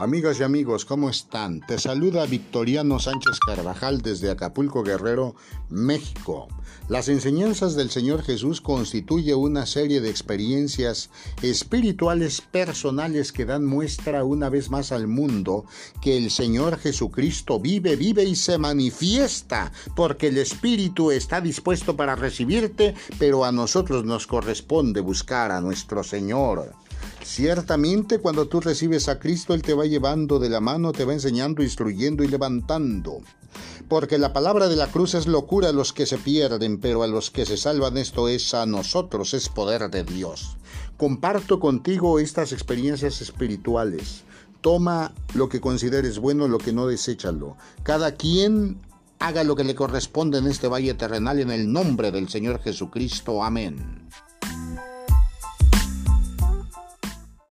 Amigas y amigos, ¿cómo están? Te saluda Victoriano Sánchez Carvajal desde Acapulco Guerrero, México. Las enseñanzas del Señor Jesús constituye una serie de experiencias espirituales personales que dan muestra una vez más al mundo que el Señor Jesucristo vive, vive y se manifiesta, porque el Espíritu está dispuesto para recibirte, pero a nosotros nos corresponde buscar a nuestro Señor. Ciertamente cuando tú recibes a Cristo, Él te va llevando de la mano, te va enseñando, instruyendo y levantando. Porque la palabra de la cruz es locura a los que se pierden, pero a los que se salvan esto es a nosotros, es poder de Dios. Comparto contigo estas experiencias espirituales. Toma lo que consideres bueno, lo que no deséchalo. Cada quien haga lo que le corresponde en este valle terrenal en el nombre del Señor Jesucristo. Amén.